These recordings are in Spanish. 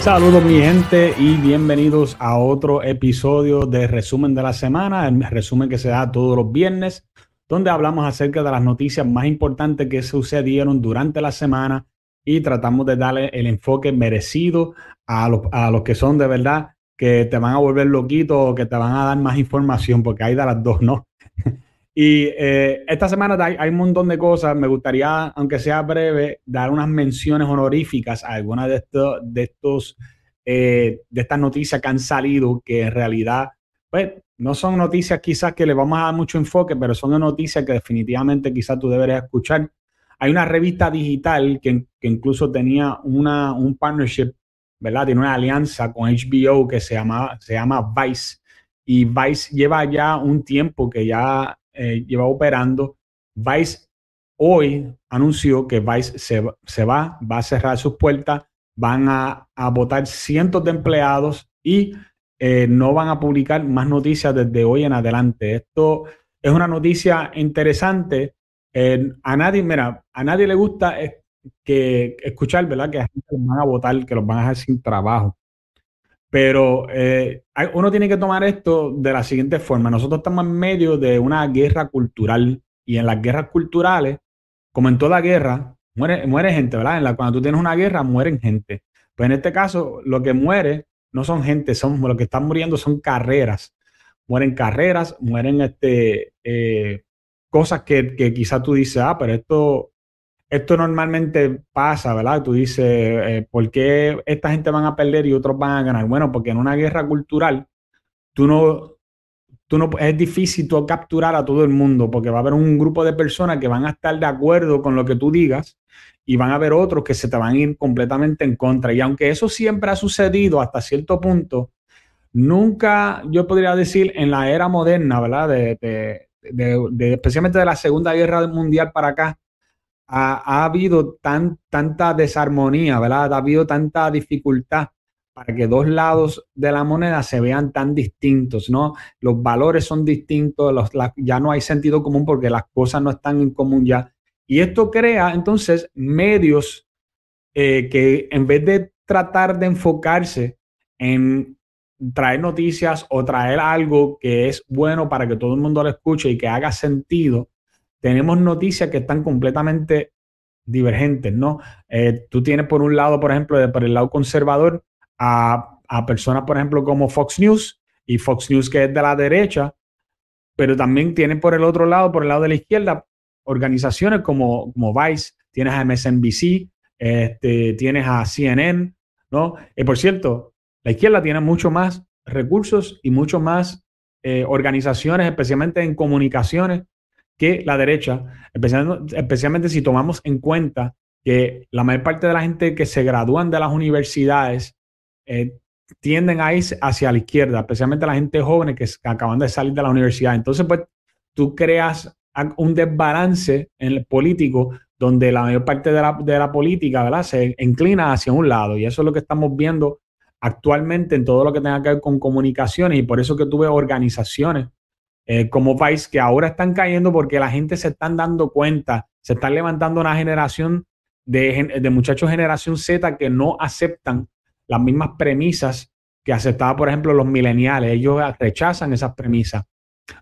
Saludos mi gente y bienvenidos a otro episodio de Resumen de la Semana, el resumen que se da todos los viernes, donde hablamos acerca de las noticias más importantes que sucedieron durante la semana y tratamos de darle el enfoque merecido a los, que son de verdad que te van a volver loquito o que te van a dar más información, porque hay de las dos, ¿no? Y eh, esta semana hay, un montón de cosas. Me gustaría, aunque sea breve, dar unas menciones honoríficas a algunas de estos, de estos, eh, de estas noticias que han salido, que en realidad, pues, no son noticias quizás que le vamos a dar mucho enfoque, pero son noticias que definitivamente quizás tú deberías escuchar. Hay una revista digital que, que incluso tenía una, un partnership ¿verdad? Tiene una alianza con HBO que se llama, se llama Vice. Y Vice lleva ya un tiempo que ya eh, lleva operando. Vice hoy anunció que Vice se, se, va, va a cerrar sus puertas, van a, a votar cientos de empleados y eh, no van a publicar más noticias desde hoy en adelante. Esto es una noticia interesante. Eh, a nadie, mira, a nadie le gusta que escuchar, ¿verdad? Que a gente los van a votar, que los van a dejar sin trabajo. Pero eh, uno tiene que tomar esto de la siguiente forma. Nosotros estamos en medio de una guerra cultural y en las guerras culturales, como en toda guerra, muere, muere gente, ¿verdad? En la, cuando tú tienes una guerra, mueren gente. Pues en este caso, lo que muere no son gente, son lo que están muriendo son carreras. Mueren carreras, mueren este, eh, cosas que, que quizás tú dices, ah, pero esto esto normalmente pasa, ¿verdad? Tú dices, eh, ¿por qué esta gente van a perder y otros van a ganar? Bueno, porque en una guerra cultural, tú no, tú no, es difícil tú capturar a todo el mundo, porque va a haber un grupo de personas que van a estar de acuerdo con lo que tú digas y van a haber otros que se te van a ir completamente en contra. Y aunque eso siempre ha sucedido hasta cierto punto, nunca, yo podría decir, en la era moderna, ¿verdad? de, especialmente de la Segunda Guerra Mundial para acá, ha, habido tan, tanta desarmonía, ¿verdad? Ha habido tanta dificultad para que dos lados de la moneda se vean tan distintos, ¿no? Los valores son distintos, los, ya no hay sentido común porque las cosas no están en común ya. Y esto crea entonces medios eh, que en vez de tratar de enfocarse en traer noticias o traer algo que es bueno para que todo el mundo lo escuche y que haga sentido, tenemos noticias que están completamente divergentes, ¿no? Eh, tú tienes por un lado, por ejemplo, por el lado conservador, a, personas, por ejemplo, como Fox News y Fox News que es de la derecha, pero también tienen por el otro lado, por el lado de la izquierda, organizaciones como, como Vice, tienes a MSNBC, este, tienes a CNN, ¿no? Y por cierto, la izquierda tiene mucho más recursos y mucho más eh, organizaciones, especialmente en comunicaciones, que la derecha, especialmente, si tomamos en cuenta que la mayor parte de la gente que se gradúan de las universidades eh, tienden a ir hacia la izquierda, especialmente la gente joven que, acaban de salir de la universidad. Entonces, pues tú creas un desbalance en el político donde la mayor parte de la, de la política ¿verdad? se inclina hacia un lado. Y eso es lo que estamos viendo actualmente en todo lo que tenga que ver con comunicaciones y por eso que tuve organizaciones eh, como Vice, que ahora están cayendo porque la gente se están dando cuenta, se están levantando una generación de, de muchachos generación Z que no aceptan las mismas premisas que aceptaban, por ejemplo, los mileniales. Ellos rechazan esas premisas.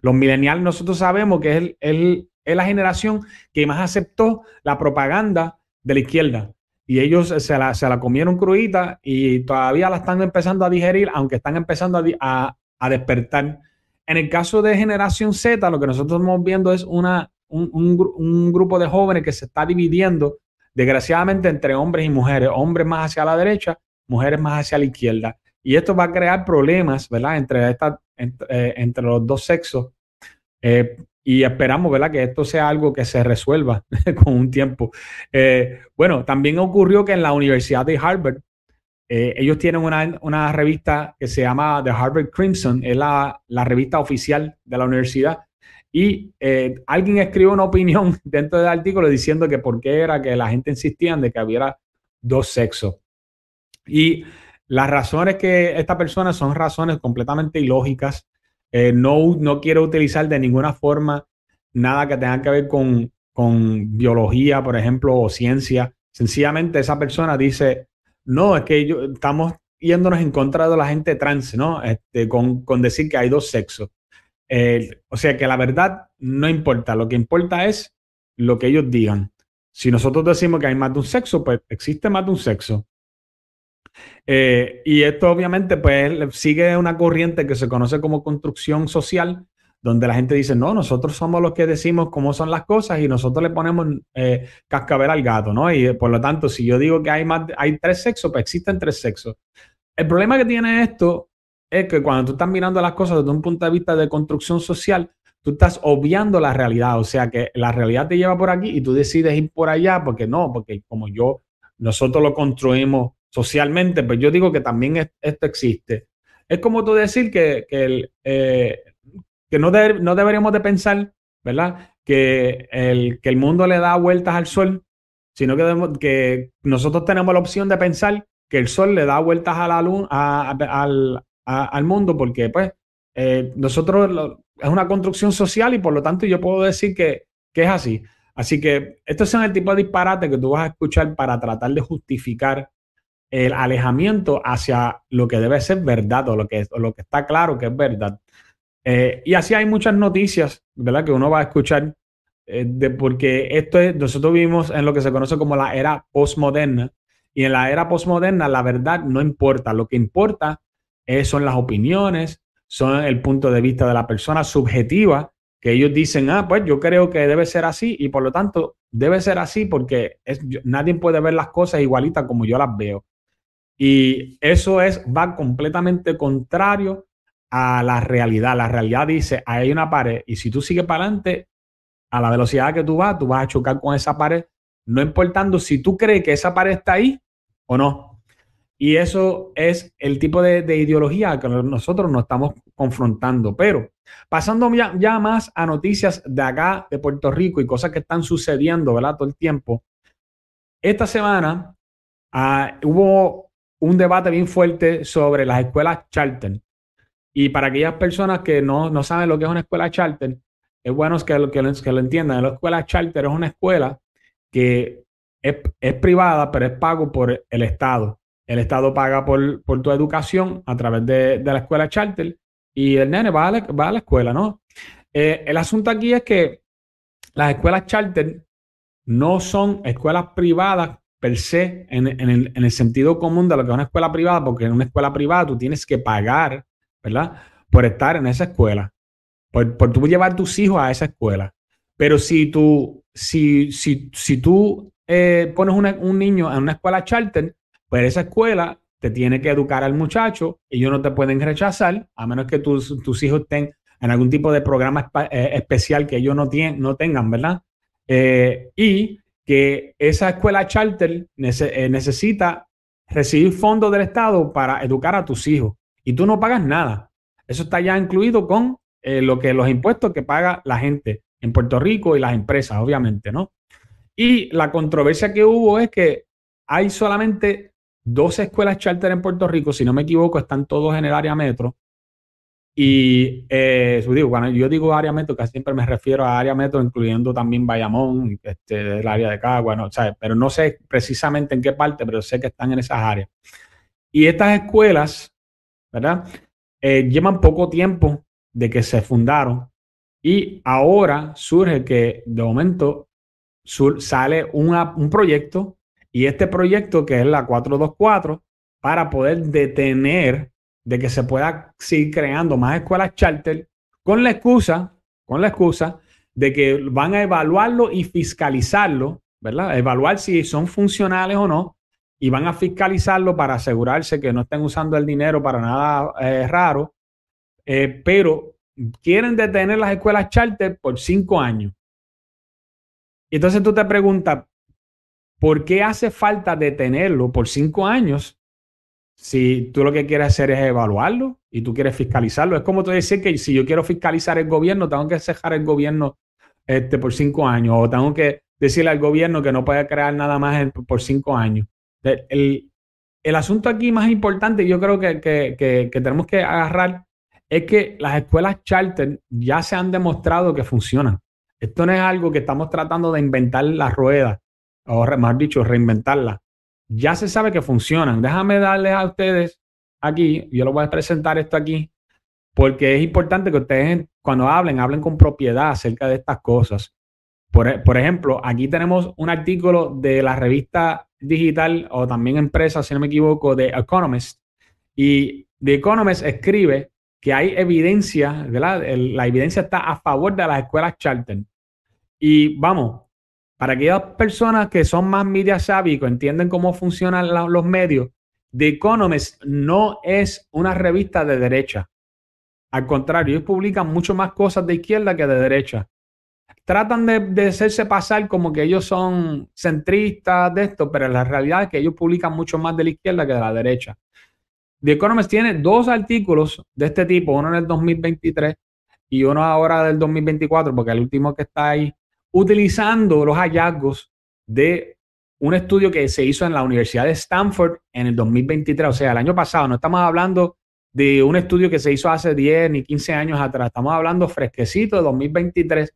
Los mileniales nosotros sabemos que es, el, es la generación que más aceptó la propaganda de la izquierda. Y ellos se la, se la comieron crudita y todavía la están empezando a digerir, aunque están empezando a, a, a despertar. En el caso de generación Z, lo que nosotros estamos viendo es una, un, grupo de jóvenes que se está dividiendo, desgraciadamente, entre hombres y mujeres. Hombres más hacia la derecha, mujeres más hacia la izquierda. Y esto va a crear problemas, ¿verdad? Entre, esta, eh, entre, los dos sexos. Eh, y esperamos, ¿verdad? Que esto sea algo que se resuelva con un tiempo. Eh, bueno, también ocurrió que en la Universidad de Harvard eh, ellos tienen una, revista que se llama The Harvard Crimson, es la, revista oficial de la universidad. Y eh, alguien escribió una opinión dentro del artículo diciendo que por qué era que la gente insistía en de que hubiera dos sexos. Y las razones que esta persona son razones completamente ilógicas. Eh, no, no quiero utilizar de ninguna forma nada que tenga que ver con, con biología, por ejemplo, o ciencia. Sencillamente esa persona dice, no, es que estamos yéndonos en contra de la gente trans, ¿no? Este, con, decir que hay dos sexos. o sea que la verdad no importa, lo que importa es lo que ellos digan. Si nosotros decimos que hay más de un sexo, pues existe más de un sexo. Eh, y esto obviamente pues sigue una corriente que se conoce como construcción social, donde la gente dice, no, nosotros somos los que decimos cómo son las cosas y nosotros le ponemos eh, cascabel al gato, ¿no? Y por lo tanto, si yo digo que hay, más, hay tres sexos, pues existen tres sexos. El problema que tiene esto es que cuando tú estás mirando las cosas desde un punto de vista de construcción social, tú estás obviando la realidad, o sea que la realidad te lleva por aquí y tú decides ir por allá porque no, porque como yo, nosotros lo construimos socialmente, pues yo digo que también esto existe. Es como tú decir que, que, eh, que no, no deberíamos de pensar, ¿verdad? Que el, que el mundo le da vueltas al sol, sino que, nosotros tenemos la opción de pensar que el sol le da vueltas a la luna, al, al, mundo, porque pues eh, nosotros es una construcción social y por lo tanto yo puedo decir que, que es así. Así que estos son el tipo de disparate que tú vas a escuchar para tratar de justificar el alejamiento hacia lo que debe ser verdad o lo que, lo que está claro que es verdad. Eh, y así hay muchas noticias, ¿verdad? Que uno va a escuchar, eh, porque esto es, nosotros vivimos en lo que se conoce como la era postmoderna. Y en la era postmoderna la verdad no importa, lo que importa son las opiniones, son el punto de vista de la persona subjetiva, que ellos dicen, ah, pues yo creo que debe ser así y por lo tanto debe ser así porque es, nadie puede ver las cosas igualitas como yo las veo. Y eso es, va completamente contrario a la realidad. La realidad dice, hay una pared y si tú sigues para adelante, a la velocidad que tú vas, tú vas a chocar con esa pared, no importando si tú crees que esa pared está ahí o no. Y eso es el tipo de, ideología que nosotros nos estamos confrontando. Pero pasando ya, más a noticias de acá, de Puerto Rico y cosas que están sucediendo, ¿verdad? Todo el tiempo. Esta semana ah, hubo un debate bien fuerte sobre las escuelas charter. Y para aquellas personas que no, saben lo que es una escuela charter, es bueno que lo, que lo, que lo entiendan. La escuela charter es una escuela que es, privada, pero es pago por el Estado. El Estado paga por, tu educación a través de, la escuela charter y el nene va a la, va a la escuela, ¿no? Eh, el asunto aquí es que las escuelas charter no son escuelas privadas per se en, el, sentido común de lo que es una escuela privada, porque en una escuela privada tú tienes que pagar, ¿verdad? Por estar en esa escuela, por, por tú llevar tus hijos a esa escuela. Pero si tú, si, si, si tú eh, pones un niño en una escuela charter, pues esa escuela te tiene que educar al muchacho, y ellos no te pueden rechazar, a menos que tus, tus hijos estén en algún tipo de programa eh, especial que ellos no, tienen, no tengan, ¿verdad? Eh, y que esa escuela charter necesita recibir fondos del Estado para educar a tus hijos y tú no pagas nada. Eso está ya incluido con eh, lo que los impuestos que paga la gente en Puerto Rico y las empresas, obviamente, ¿no? Y la controversia que hubo es que hay solamente dos escuelas charter en Puerto Rico, si no me equivoco, están todos en el área metro, y eh, digo, cuando yo digo área metro, casi siempre me refiero a área metro, incluyendo también Bayamón, este, el área de Cagua, ¿no? pero no sé precisamente en qué parte, pero sé que están en esas áreas. Y estas escuelas, ¿verdad? Eh, llevan poco tiempo de que se fundaron y ahora surge que de momento sale un proyecto y este proyecto que es la 424 para poder detener de que se pueda seguir creando más escuelas charter con la excusa, con la excusa de que van a evaluarlo y fiscalizarlo, ¿verdad? Evaluar si son funcionales o no y van a fiscalizarlo para asegurarse que no estén usando el dinero para nada eh, raro, eh, pero quieren detener las escuelas charter por cinco años. Y entonces tú te preguntas, ¿por qué hace falta detenerlo por cinco años si tú lo que quieres hacer es evaluarlo y tú quieres fiscalizarlo, es como tú decir que si yo quiero fiscalizar el gobierno, tengo que cejar el gobierno este, por cinco años o tengo que decirle al gobierno que no puede crear nada más por cinco años. El, asunto aquí más importante, yo creo que, que, tenemos que agarrar, es que las escuelas charter ya se han demostrado que funcionan. Esto no es algo que estamos tratando de inventar la rueda, o más dicho, reinventarla ya se sabe que funcionan. Déjame darles a ustedes aquí, yo lo voy a presentar esto aquí, porque es importante que ustedes cuando hablen, hablen con propiedad acerca de estas cosas. Por, por, ejemplo, aquí tenemos un artículo de la revista digital o también empresa, si no me equivoco, de Economist. Y The Economist escribe que hay evidencia, la evidencia está a favor de las escuelas charter. Y vamos, para aquellas personas que son más media savvy, que entienden cómo funcionan los medios, The Economist no es una revista de derecha. Al contrario, ellos publican mucho más cosas de izquierda que de derecha. Tratan de, de hacerse pasar como que ellos son centristas de esto, pero la realidad es que ellos publican mucho más de la izquierda que de la derecha. The Economist tiene dos artículos de este tipo, uno en el 2023 y uno ahora del 2024, porque el último que está ahí, utilizando los hallazgos de un estudio que se hizo en la Universidad de Stanford en el 2023, o sea, el año pasado. No estamos hablando de un estudio que se hizo hace 10 ni 15 años atrás, estamos hablando fresquecito de 2023.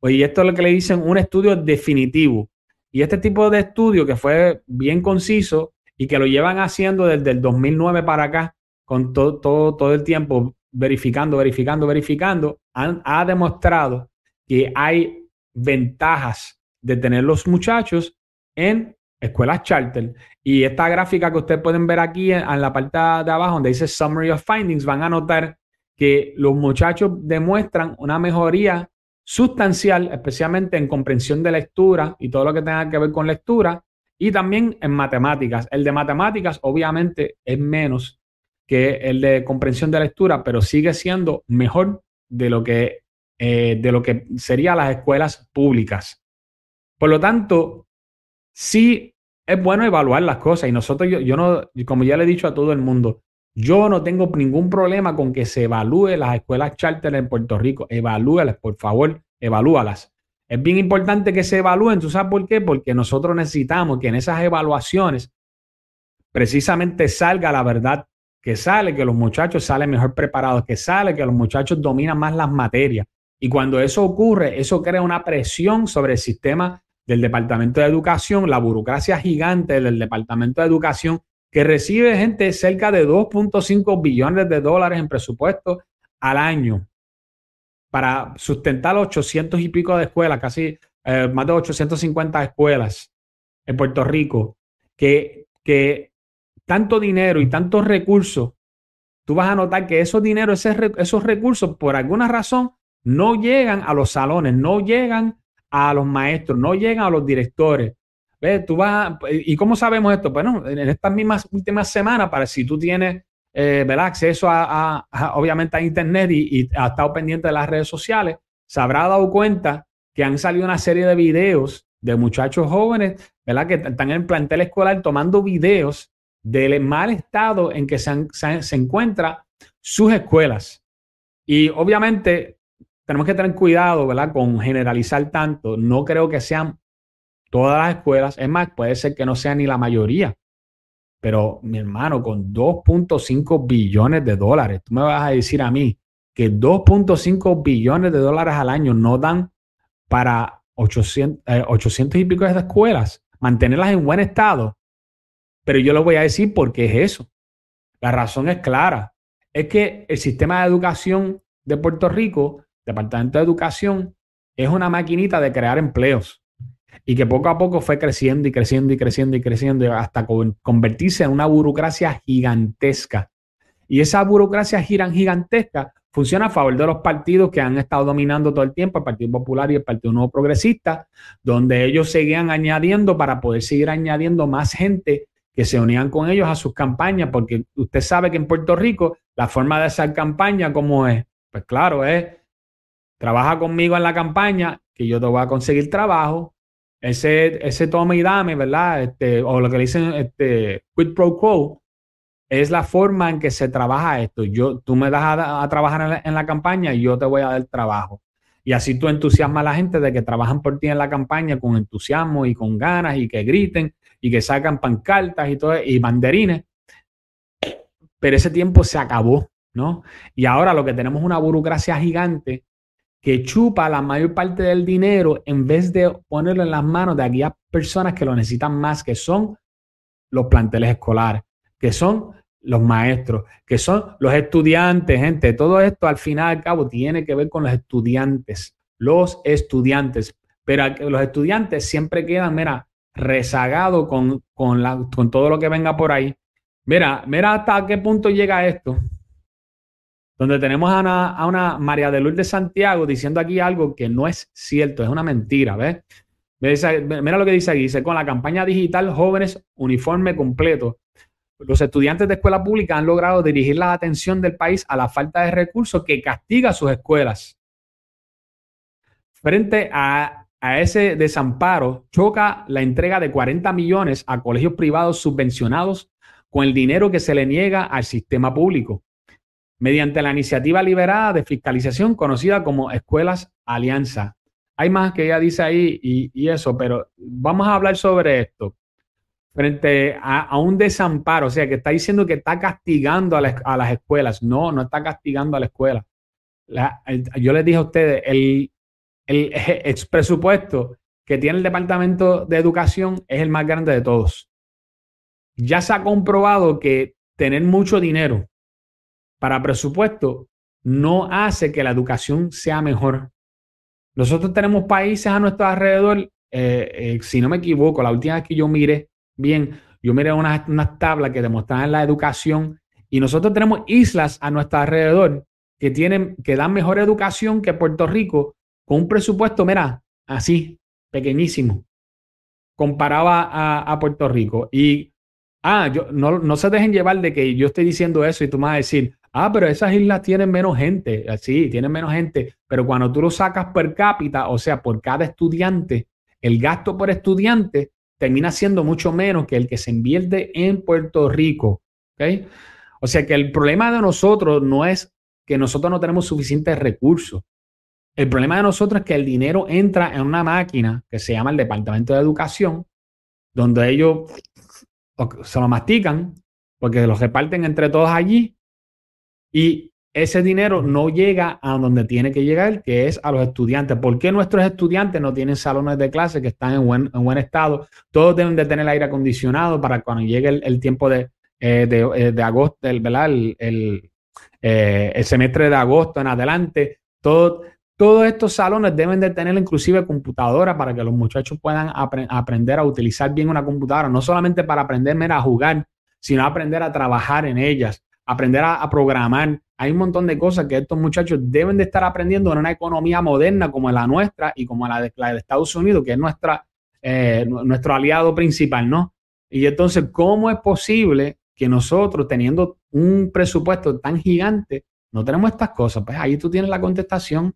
Pues, y esto es lo que le dicen un estudio definitivo. Y este tipo de estudio que fue bien conciso, y que lo llevan haciendo desde el 2009 para acá, con todo, todo, todo el tiempo verificando, verificando, verificando, han, ha demostrado que hay ventajas de tener los muchachos en escuelas charter. Y esta gráfica que ustedes pueden ver aquí en, en la parte de abajo, donde dice Summary of Findings, van a notar que los muchachos demuestran una mejoría sustancial, especialmente en comprensión de lectura y todo lo que tenga que ver con lectura, y también en matemáticas. El de matemáticas obviamente es menos que el de comprensión de lectura, pero sigue siendo mejor de lo que, eh, que serían las escuelas públicas. Por lo tanto, sí es bueno evaluar las cosas y nosotros, yo, yo no, como ya le he dicho a todo el mundo, yo no tengo ningún problema con que se evalúe las escuelas charter en Puerto Rico. Evalúelas, por favor, evalúalas. Es bien importante que se evalúen. ¿Tú sabes por qué? Porque nosotros necesitamos que en esas evaluaciones precisamente salga la verdad, que sale que los muchachos salen mejor preparados, que sale que los muchachos dominan más las materias. Y cuando eso ocurre, eso crea una presión sobre el sistema del Departamento de Educación, la burocracia gigante del Departamento de Educación, que recibe gente cerca de 2.5 billones de dólares en presupuesto al año para sustentar 800 y pico de escuelas, casi eh, más de 850 escuelas en Puerto Rico, que, que tanto dinero y tantos recursos, tú vas a notar que esos dineros, esos recursos, por alguna razón, no llegan a los salones, no llegan a los maestros, no llegan a los directores. Tú vas ¿Y cómo sabemos esto? Bueno, en estas mismas últimas semanas, para si tú tienes eh, acceso a, obviamente a Internet y, ha estado pendiente de las redes sociales, se habrá dado cuenta que han salido una serie de videos de muchachos jóvenes. Que están en el plantel escolar tomando videos del mal estado en que se, encuentran sus escuelas. Y obviamente tenemos que tener cuidado. Con generalizar tanto. No creo que sean todas las escuelas. Es más, puede ser que no sean ni la mayoría. Pero mi hermano, con 2.5 billones de dólares, tú me vas a decir a mí que 2.5 billones de dólares al año no dan para 800, 800 eh, y pico de escuelas, mantenerlas en buen estado. Pero yo lo voy a decir porque es eso. La razón es clara. Es que el sistema de educación de Puerto Rico, Departamento de Educación, es una maquinita de crear empleos y que poco a poco fue creciendo y creciendo y creciendo y creciendo hasta convertirse en una burocracia gigantesca. Y esa burocracia gigantesca funciona a favor de los partidos que han estado dominando todo el tiempo, el Partido Popular y el Partido Nuevo Progresista, donde ellos seguían añadiendo para poder seguir añadiendo más gente que se unían con ellos a sus campañas, porque usted sabe que en Puerto Rico la forma de hacer campaña, ¿cómo es? Pues claro, es, trabaja conmigo en la campaña, que yo te voy a conseguir trabajo, ese, ese toma y dame, ¿verdad? Este, o lo que le dicen este, pro quo, es la forma en que se trabaja esto. Yo, tú me das a, trabajar en la, campaña y yo te voy a dar trabajo. Y así tú entusiasmas a la gente de que trabajan por ti en la campaña con entusiasmo y con ganas y que griten y que sacan pancartas y todo y banderines. Pero ese tiempo se acabó, ¿no? Y ahora lo que tenemos es una burocracia gigante que chupa la mayor parte del dinero en vez de ponerlo en las manos de aquellas personas que lo necesitan más, que son los planteles escolares, que son los maestros, que son los estudiantes, gente. Todo esto al final y al cabo tiene que ver con los estudiantes, los estudiantes. Pero los estudiantes siempre quedan, mira, rezagados con, con, con todo lo que venga por ahí. Mira, mira hasta qué punto llega esto. Donde tenemos a una, a una María de Santiago diciendo aquí algo que no es cierto, es una mentira, ¿ves? Mira lo que dice aquí, dice, con la campaña digital Jóvenes Uniforme Completo, los estudiantes de escuela pública han logrado dirigir la atención del país a la falta de recursos que castiga sus escuelas. Frente a, ese desamparo, choca la entrega de 40 millones a colegios privados subvencionados con el dinero que se le niega al sistema público, mediante la iniciativa liberada de fiscalización conocida como Escuelas Alianza. Hay más que ella dice ahí y, eso, pero vamos a hablar sobre esto frente a, un desamparo, o sea, que está diciendo que está castigando a, las escuelas. No, no está castigando a la escuela. yo les dije a ustedes, el, el, presupuesto que tiene el Departamento de Educación es el más grande de todos. Ya se ha comprobado que tener mucho dinero para presupuesto no hace que la educación sea mejor. Nosotros tenemos países a nuestro alrededor, eh, eh, si no me equivoco, la última vez que yo miré, bien, yo miré unas, tablas que demostraban la educación y nosotros tenemos islas a nuestro alrededor que tienen, que dan mejor educación que Puerto Rico con un presupuesto, mira, así, pequeñísimo, comparaba a, Puerto Rico. Y, ah, yo, no, no se dejen llevar de que yo estoy diciendo eso y tú me vas a decir, ah, pero esas islas tienen menos gente. Sí, tienen menos gente, pero cuando tú lo sacas per cápita, o sea, por cada estudiante, el gasto por estudiante termina siendo mucho menos que el que se invierte en Puerto Rico. O sea que el problema de nosotros no es que nosotros no tenemos suficientes recursos. El problema de nosotros es que el dinero entra en una máquina que se llama el Departamento de Educación, donde ellos se lo mastican porque los reparten entre todos allí y ese dinero no llega a donde tiene que llegar, que es a los estudiantes. ¿Por qué nuestros estudiantes no tienen salones de clase que están en buen, en buen estado? Todos deben de tener aire acondicionado para cuando llegue el, tiempo de, eh, eh, de, agosto, el, ¿verdad? El, eh, el, semestre de agosto en adelante. Todo, todos estos salones deben de tener inclusive computadora para que los muchachos puedan aprender a utilizar bien una computadora, no solamente para aprender a jugar, sino aprender a trabajar en ellas, aprender a programar hay un montón de cosas que estos muchachos deben de estar aprendiendo en una economía moderna como la nuestra y como la de, Estados Unidos, que es nuestra, eh, nuestro aliado principal, ¿no? Y entonces, ¿cómo es posible que nosotros, teniendo un presupuesto tan gigante, no tenemos estas cosas? Pues ahí tú tienes la contestación.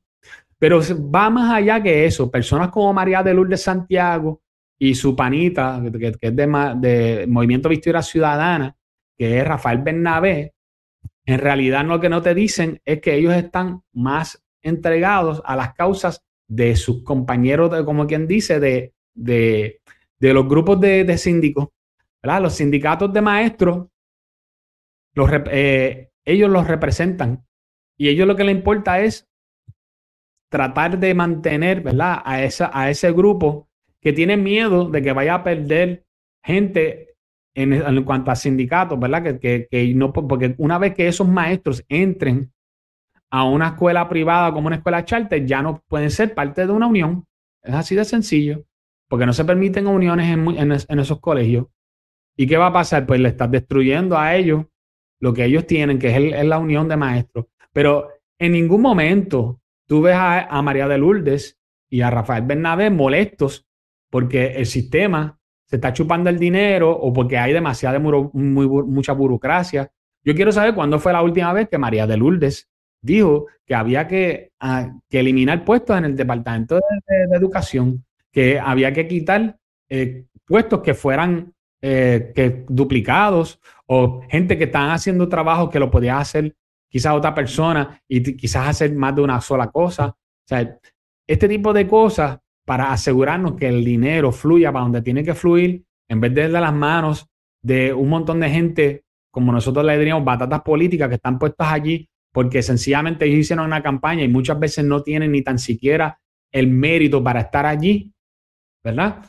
Pero va más allá que eso. Personas como María de Lourdes Santiago y su panita, que, es de, de Movimiento Victoria Ciudadana, que es Rafael Bernabé, en realidad lo que no te dicen es que ellos están más entregados a las causas de sus compañeros, de, como quien dice, de, de, los grupos de, de síndicos, Los sindicatos de maestros, los, eh, ellos los representan y ellos lo que les importa es tratar de mantener, ¿verdad? A, esa, a ese grupo que tiene miedo de que vaya a perder gente en, cuanto a sindicatos, ¿verdad? Que, que, no, porque una vez que esos maestros entren a una escuela privada como una escuela charter, ya no pueden ser parte de una unión. Es así de sencillo, porque no se permiten uniones en, esos colegios. ¿Y qué va a pasar? Pues le estás destruyendo a ellos lo que ellos tienen, que es, la unión de maestros. Pero en ningún momento tú ves a, a María de Lourdes y a Rafael Bernabé molestos porque el sistema se está chupando el dinero o porque hay demasiada mucha burocracia. Yo quiero saber cuándo fue la última vez que María de Lourdes dijo que había que, ah, eliminar puestos en el Departamento de, Educación, que había que quitar eh, puestos que fueran eh, que duplicados o gente que están haciendo trabajo que lo podía hacer quizás otra persona y quizás hacer más de una sola cosa. Este tipo de cosas para asegurarnos que el dinero fluya para donde tiene que fluir, en vez de de las manos de un montón de gente, como nosotros le diríamos, batatas políticas que están puestas allí porque sencillamente ellos hicieron una campaña y muchas veces no tienen ni tan siquiera el mérito para estar allí, ¿verdad?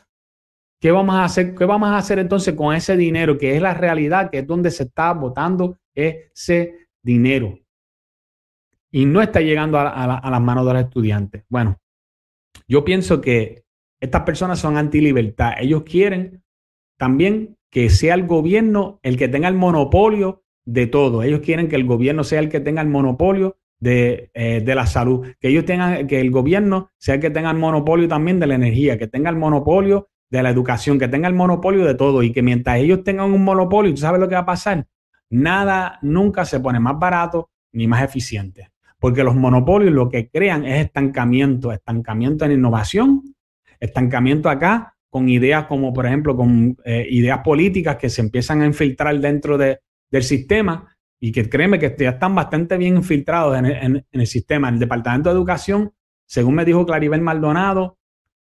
¿Qué vamos a hacer? ¿Qué vamos a hacer entonces con ese dinero que es la realidad, que es donde se está votando ese dinero? Y no está llegando a, a las manos de los estudiantes. Bueno, yo pienso que estas personas son anti-libertad. Ellos quieren también que sea el gobierno el que tenga el monopolio de todo. Ellos quieren que el gobierno sea el que tenga el monopolio de, eh, de, la salud, que ellos tengan, que el gobierno sea el que tenga el monopolio también de la energía, que tenga el monopolio de la educación, que tenga el monopolio de todo y que mientras ellos tengan un monopolio, ¿tú sabes lo que va a pasar? Nada nunca se pone más barato ni más eficiente, porque los monopolios lo que crean es estancamiento, estancamiento en innovación, estancamiento acá con ideas como, por ejemplo, con eh, ideas políticas que se empiezan a infiltrar dentro de, del sistema y que créeme que ya están bastante bien infiltrados en, el sistema. En el Departamento de Educación, según me dijo Claribel Maldonado,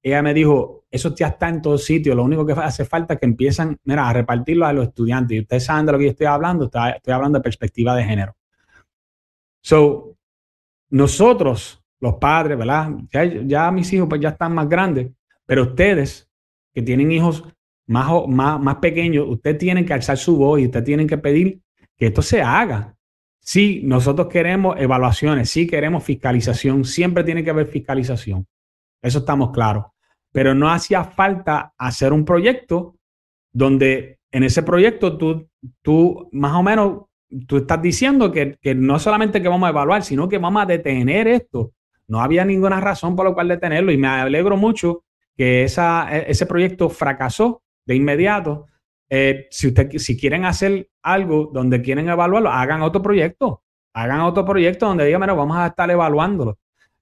ella me dijo, eso ya está en todos sitios, lo único que hace falta es que empiezan mira, a repartirlo a los estudiantes. Y ustedes saben de lo que yo estoy hablando, estoy hablando de perspectiva de género. So, nosotros, los padres, ¿verdad? Ya, ya mis hijos pues ya están más grandes, pero ustedes que tienen hijos más, más, más pequeños, ustedes tienen que alzar su voz y ustedes tienen que pedir que esto se haga. Sí, nosotros queremos evaluaciones, sí queremos fiscalización, siempre tiene que haber fiscalización. Eso estamos claros. Pero no hacía falta hacer un proyecto donde en ese proyecto tú, tú más o menos, tú estás diciendo que, que no solamente que vamos a evaluar, sino que vamos a detener esto. No había ninguna razón por la cual detenerlo y me alegro mucho que esa, e, ese proyecto fracasó de inmediato eh, si, usted, si quieren hacer algo donde quieren evaluarlo, hagan otro proyecto. Hagan otro proyecto donde digan, bueno, vamos a estar evaluándolo.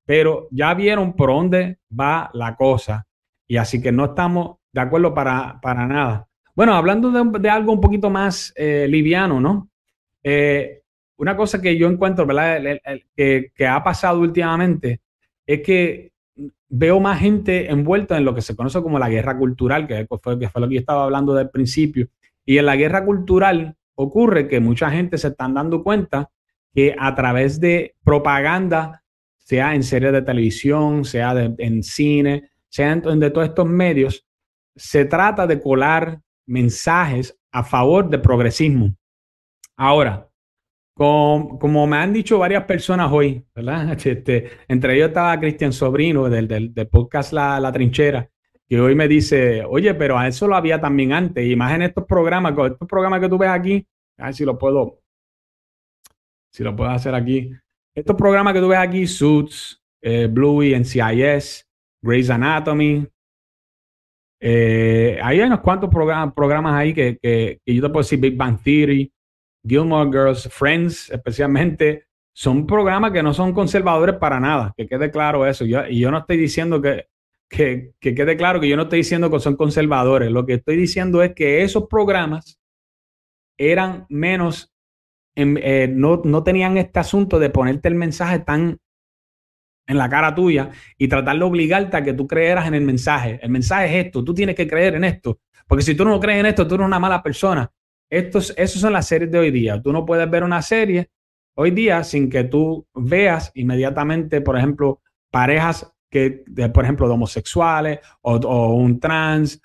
Pero ya vieron por dónde va la cosa. Y así que no estamos de acuerdo para, para nada. Bueno, hablando de, algo un poquito más eh, liviano, ¿no? Eh, una cosa que yo encuentro, que, ha pasado últimamente es que veo más gente envuelta en lo que se conoce como la guerra cultural, que fue, que fue lo que yo estaba hablando del principio. Y en la guerra cultural ocurre que mucha gente se están dando cuenta que a través de propaganda, sea en series de televisión, sea en cine, sea en, de todos estos medios, se trata de colar mensajes a favor del progresismo. Ahora, como, me han dicho varias personas hoy, ¿verdad? Este, entre ellos estaba Cristian Sobrino del, del, podcast la, la, Trinchera, que hoy me dice, oye, pero a eso lo había también antes, y más en estos programas, estos programas que tú ves aquí, a ver si lo puedo, si lo puedo hacer aquí. Estos programas que tú ves aquí, Suits, eh, Bluey, NCIS, Grey's Anatomy, eh, hay unos cuantos programas, programas ahí que, que, que, yo te puedo decir, Big Bang Theory, Gilmore Girls, Friends, especialmente, son programas que no son conservadores para nada, que quede claro eso. Y yo no estoy diciendo que, que, quede claro que yo no estoy diciendo que son conservadores. Lo que estoy diciendo es que esos programas eran menos, eh, no, no tenían este asunto de ponerte el mensaje tan en la cara tuya y tratar de obligarte a que tú creeras en el mensaje. El mensaje es esto, tú tienes que creer en esto, porque si tú no crees en esto, tú eres una mala persona. Estos, esos son las series de hoy día. Tú no puedes ver una serie hoy día sin que tú veas inmediatamente, por ejemplo, parejas que, por ejemplo, de homosexuales o, un trans.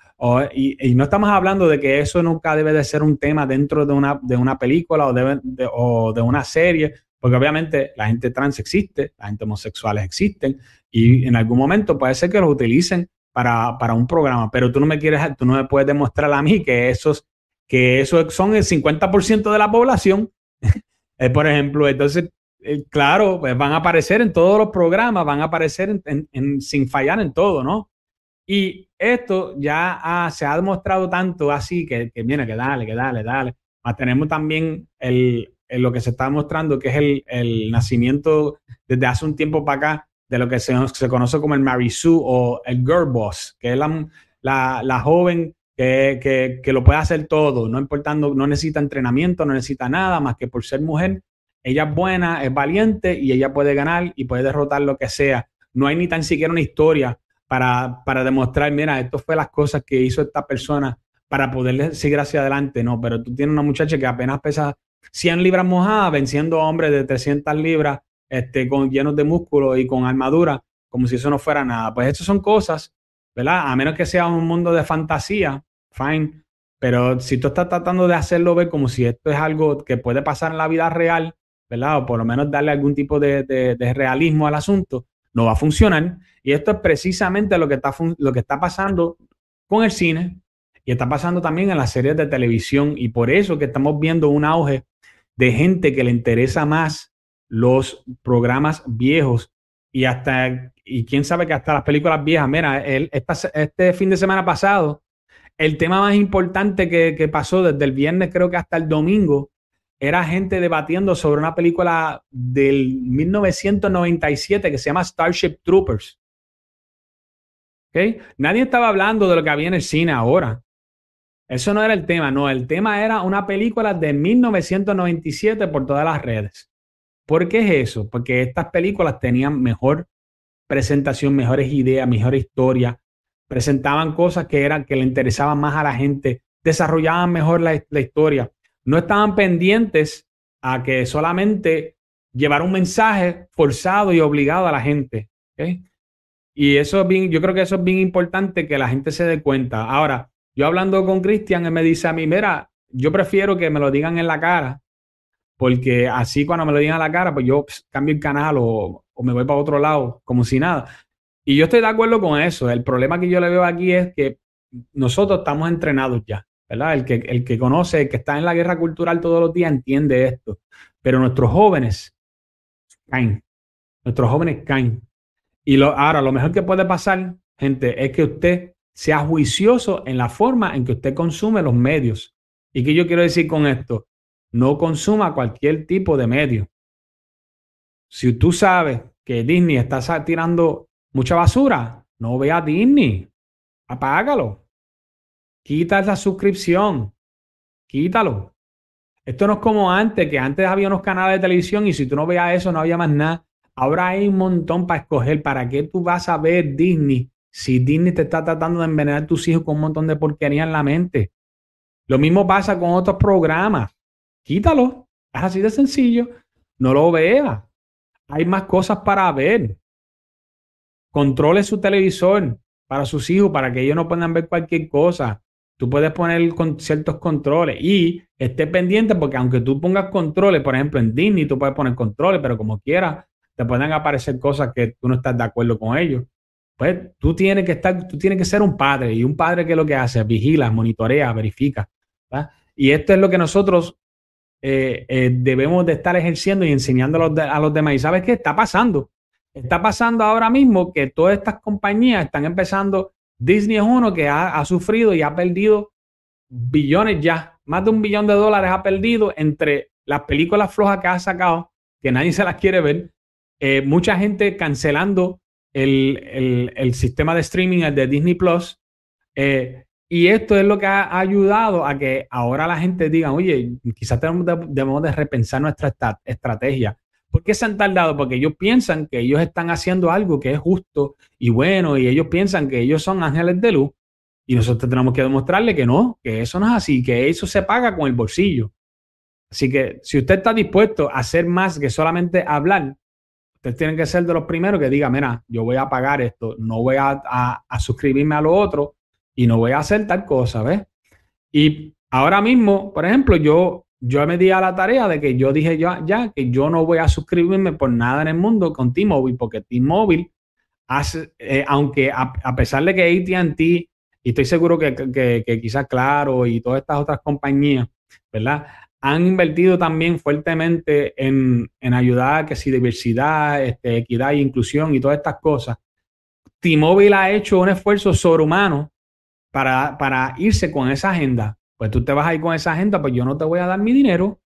y, no estamos hablando de que eso nunca debe de ser un tema dentro de una, de una película o de, o de una serie, porque obviamente la gente trans existe, la gente homosexuales existen, y en algún momento puede ser que los utilicen para, para, un programa, pero tú no me quieres, tú no me puedes demostrar a mí que esos que eso son el 50% de la población, eh, por ejemplo. Entonces, eh, claro, pues van a aparecer en todos los programas, van a aparecer en, sin fallar en todo, ¿no? Y esto ya se ha demostrado tanto así que, que viene, que dale, que dale, dale. tenemos también lo que se está demostrando, que es el, nacimiento desde hace un tiempo para acá de lo que se, conoce como el Mary Sue o el Girl Boss, que es la joven que, lo puede hacer todo, no importando, no necesita entrenamiento, no necesita nada más que por ser mujer. Ella es buena, es valiente y ella puede ganar y puede derrotar lo que sea. No hay ni tan siquiera una historia para, para demostrar, mira, esto fue las cosas que hizo esta persona para poderle seguir hacia adelante. No, pero tú tienes una muchacha que apenas pesa 100 libras mojadas, venciendo a hombres de 300 libras, este, con, llenos de músculo y con armadura, como si eso no fuera nada. Pues estas son cosas ¿verdad? A menos que sea un mundo de fantasía, fine. Pero si tú estás tratando de hacerlo ver como si esto es algo que puede pasar en la vida real, ¿verdad? O por lo menos darle algún tipo de, realismo al asunto, no va a funcionar. Y esto es precisamente lo que, está, lo que está pasando con el cine y está pasando también en las series de televisión. Y por eso que estamos viendo un auge de gente que le interesa más los programas viejos y hasta, y quién sabe que hasta las películas viejas. Mira, el, este fin de semana pasado, el tema más importante que, pasó desde el viernes creo que hasta el domingo era gente debatiendo sobre una película del 1997 que se llama Starship Troopers. ¿Okay? Nadie estaba hablando de lo que había en el cine ahora. Eso no era el tema, no, el tema era una película de 1997 por todas las redes. ¿Por qué es eso? Porque estas películas tenían mejor presentación, mejores ideas, mejor historia, presentaban cosas que eran que le interesaban más a la gente, desarrollaban mejor la, la historia no estaban pendientes a que solamente llevar un mensaje forzado y obligado a la gente. Y eso es bien, yo creo que eso es bien importante que la gente se dé cuenta. Ahora, yo hablando con Cristian, él me dice a mí, mira, yo prefiero que me lo digan en la cara, porque así cuando me lo digan en la cara, pues yo cambio el canal o, o me voy para otro lado, como si nada. Y yo estoy de acuerdo con eso. El problema que yo le veo aquí es que nosotros estamos entrenados ya. El que, el que conoce, el que está en la guerra cultural todos los días entiende esto. Pero nuestros jóvenes caen. Nuestros jóvenes caen. Y lo, ahora, lo mejor que puede pasar, gente, es que usted sea juicioso en la forma en que usted consume los medios. ¿Y qué yo quiero decir con esto? No consuma cualquier tipo de medio. Si tú sabes que Disney está tirando mucha basura, no vea Disney. Apágalo. Quita esa suscripción. Quítalo. Esto no es como antes, que antes había unos canales de televisión y si tú no veías eso no había más nada. Ahora hay un montón para escoger. ¿Para qué tú vas a ver Disney si Disney te está tratando de envenenar a tus hijos con un montón de porquería en la mente? Lo mismo pasa con otros programas. Quítalo. Es así de sencillo. No lo veas. Hay más cosas para ver. Controle su televisor para sus hijos, para que ellos no puedan ver cualquier cosa. Tú puedes poner con ciertos controles y esté pendiente porque aunque tú pongas controles, por ejemplo en Disney tú puedes poner controles, pero como quieras, te pueden aparecer cosas que tú no estás de acuerdo con ellos. Pues tú tienes que estar, tú tienes que ser un padre y un padre que lo que hace, vigila, monitorea, verifica. Y esto es lo que nosotros eh, eh, debemos de estar ejerciendo y enseñando a los demás. ¿Y sabes qué está pasando? Está pasando ahora mismo que todas estas compañías están empezando Disney es uno que ha, sufrido y ha perdido billones ya, más de un billón de dólares ha perdido entre las películas flojas que ha sacado, que nadie se las quiere ver, eh, mucha gente cancelando el, sistema de streaming, el de Disney Plus. Eh, y esto es lo que ha, ayudado a que ahora la gente diga, oye, quizás debemos de repensar nuestra estrategia. ¿Por qué se han tardado? Porque ellos piensan que ellos están haciendo algo que es justo y bueno, y ellos piensan que ellos son ángeles de luz, y nosotros tenemos que demostrarle que no, que eso no es así, que eso se paga con el bolsillo. Así que si usted está dispuesto a hacer más que solamente hablar, usted tiene que ser de los primeros que diga, mira, yo voy a pagar esto, no voy a, a suscribirme a lo otro y no voy a hacer tal cosa, ¿ves? Y ahora mismo, por ejemplo, yo yo me di a la tarea de que yo dije ya, ya que yo no voy a suscribirme por nada en el mundo con T-Mobile, porque T-Mobile eh, aunque a, pesar de que ATT, y estoy seguro que, que, quizás Claro y todas estas otras compañías, ¿verdad? Han invertido también fuertemente en, en ayudar a que si diversidad, este, equidad e inclusión y todas estas cosas. T-Mobile ha hecho un esfuerzo sobrehumano para, para irse con esa agenda pues tú te vas a ir con esa agenda, pues yo no te voy a dar mi dinero.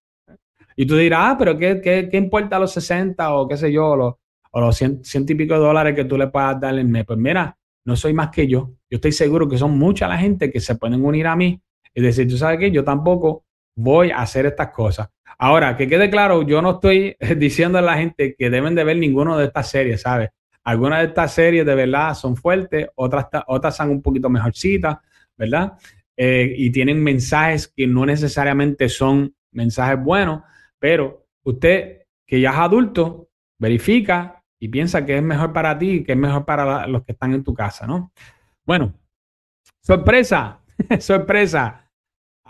Y tú dirás, ah, pero ¿qué, qué, importa los 60 o qué sé yo, los, o los 100, y pico de dólares que tú le puedas dar en mes? Pues mira, no soy más que yo. Yo estoy seguro que son mucha la gente que se pueden unir a mí y decir, tú sabes qué, yo tampoco voy a hacer estas cosas. Ahora, que quede claro, yo no estoy diciendo a la gente que deben de ver ninguno de estas series, ¿sabes? Algunas de estas series de verdad son fuertes, otras, otras son un poquito mejorcitas, ¿verdad? Eh, y tienen mensajes que no necesariamente son mensajes buenos, pero usted que ya es adulto, verifica y piensa que es mejor para ti, que es mejor para los que están en tu casa, ¿no? Bueno, sorpresa, sorpresa.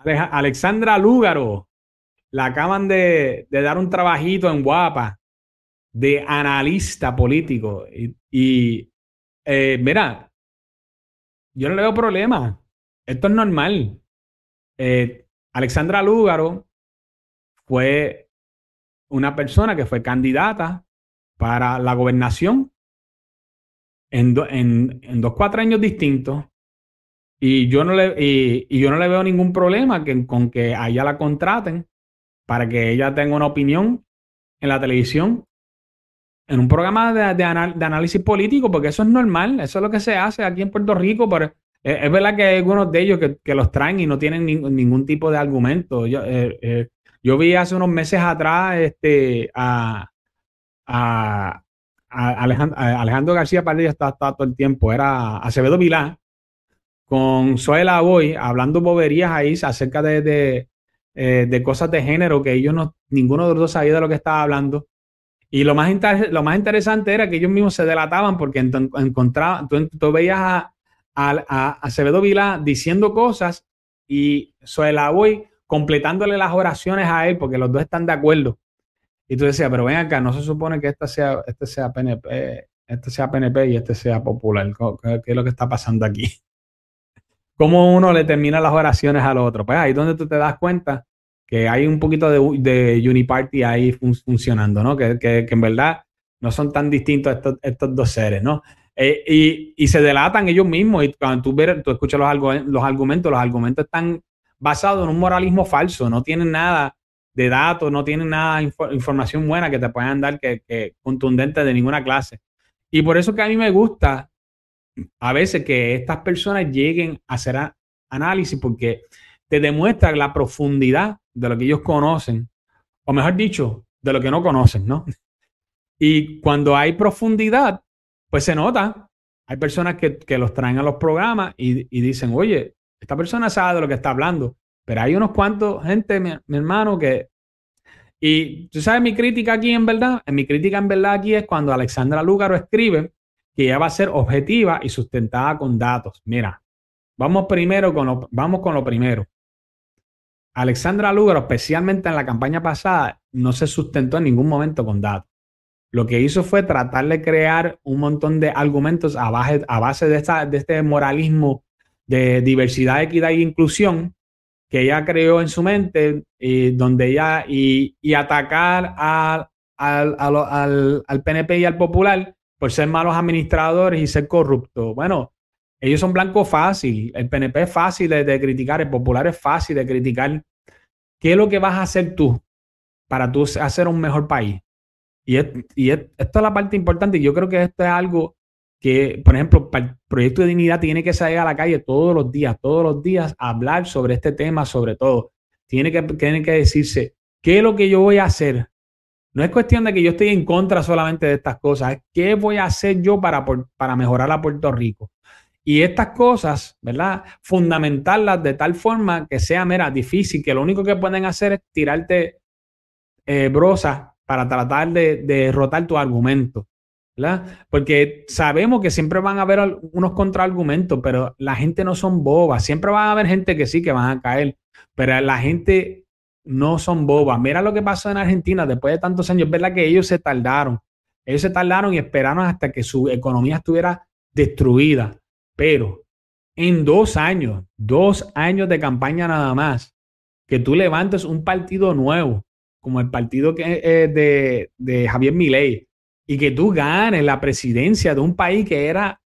Alexandra Lúgaro, la acaban de, dar un trabajito en Guapa de analista político. Y, eh, mira, yo no le veo problema. Esto es normal. Eh, Alexandra Lúgaro fue una persona que fue candidata para la gobernación en, en, dos, cuatro años distintos. Y yo no le, y, yo no le veo ningún problema con que a ella la contraten para que ella tenga una opinión en la televisión, en un programa de, análisis político, porque eso es normal, eso es lo que se hace aquí en Puerto Rico, pero es, verdad que hay algunos de ellos que, los traen y no tienen ningún tipo de argumento. Yo, eh, eh, yo, vi hace unos meses atrás este, a, Alejandro, García Padilla, estaba, todo el tiempo, era Acevedo Vilá, con Suela Boy, hablando boberías ahí acerca de, eh, de cosas de género que ellos no, ninguno de los dos sabía de lo que estaba hablando. Y lo más, lo más interesante era que ellos mismos se delataban porque encontraban, tú, veías a, a, Acevedo Vila diciendo cosas y Suela Boy completándole las oraciones a él porque los dos están de acuerdo. Y tú decías, pero ven acá, no se supone que esta sea, este sea PNP, este sea PNP y este sea popular. ¿Qué, es lo que está pasando aquí? cómo uno le termina las oraciones al otro. Pues ahí es donde tú te das cuenta que hay un poquito de, de Uniparty ahí funcionando, ¿no? Que, que, en verdad no son tan distintos estos, estos dos seres, ¿no? Eh, y, se delatan ellos mismos y cuando tú, ves, tú escuchas los, los argumentos, los argumentos están basados en un moralismo falso, no tienen nada de datos, no tienen nada de información buena que te puedan dar que contundente de ninguna clase. Y por eso que a mí me gusta a veces que estas personas lleguen a hacer análisis porque te demuestra la profundidad de lo que ellos conocen, o mejor dicho, de lo que no conocen, ¿no? Y cuando hay profundidad, pues se nota. Hay personas que, los traen a los programas y, dicen, oye, esta persona sabe de lo que está hablando, pero hay unos cuantos gente, mi, hermano, que... Y tú sabes mi crítica aquí en verdad, mi crítica en verdad aquí es cuando Alexandra Lúgaro escribe que ya va a ser objetiva y sustentada con datos. Mira, vamos primero con lo, vamos con lo primero. Alexandra Lugaro, especialmente en la campaña pasada, no se sustentó en ningún momento con datos. Lo que hizo fue tratar de crear un montón de argumentos a base, a base de, esta, de este moralismo de diversidad, equidad e inclusión que ella creó en su mente, y donde ella y, atacar al, al, al PNP y al Popular por ser malos administradores y ser corruptos. Bueno, ellos son blancos fácil, el PNP es fácil de, criticar, el Popular es fácil de criticar. ¿Qué es lo que vas a hacer tú para tú hacer un mejor país? Y, y esto es la parte importante. Yo creo que esto es algo que, por ejemplo, el Proyecto de Dignidad tiene que salir a la calle todos los días, todos los días, hablar sobre este tema, sobre todo. Tiene que, tiene que decirse, ¿qué es lo que yo voy a hacer no es cuestión de que yo esté en contra solamente de estas cosas, es qué voy a hacer yo para, para mejorar a Puerto Rico. Y estas cosas, ¿verdad? Fundamentarlas de tal forma que sea, mera, difícil, que lo único que pueden hacer es tirarte eh, brosas para tratar de, derrotar tu argumento, ¿verdad? Porque sabemos que siempre van a haber unos contraargumentos, pero la gente no son bobas. Siempre van a haber gente que sí, que van a caer, pero la gente no son bobas. Mira lo que pasó en Argentina después de tantos años. Es verdad que ellos se tardaron. Ellos se tardaron y esperaron hasta que su economía estuviera destruida. Pero en dos años, dos años de campaña nada más, que tú levantes un partido nuevo, como el partido que, eh, de, de, Javier Milei, y que tú ganes la presidencia de un país que era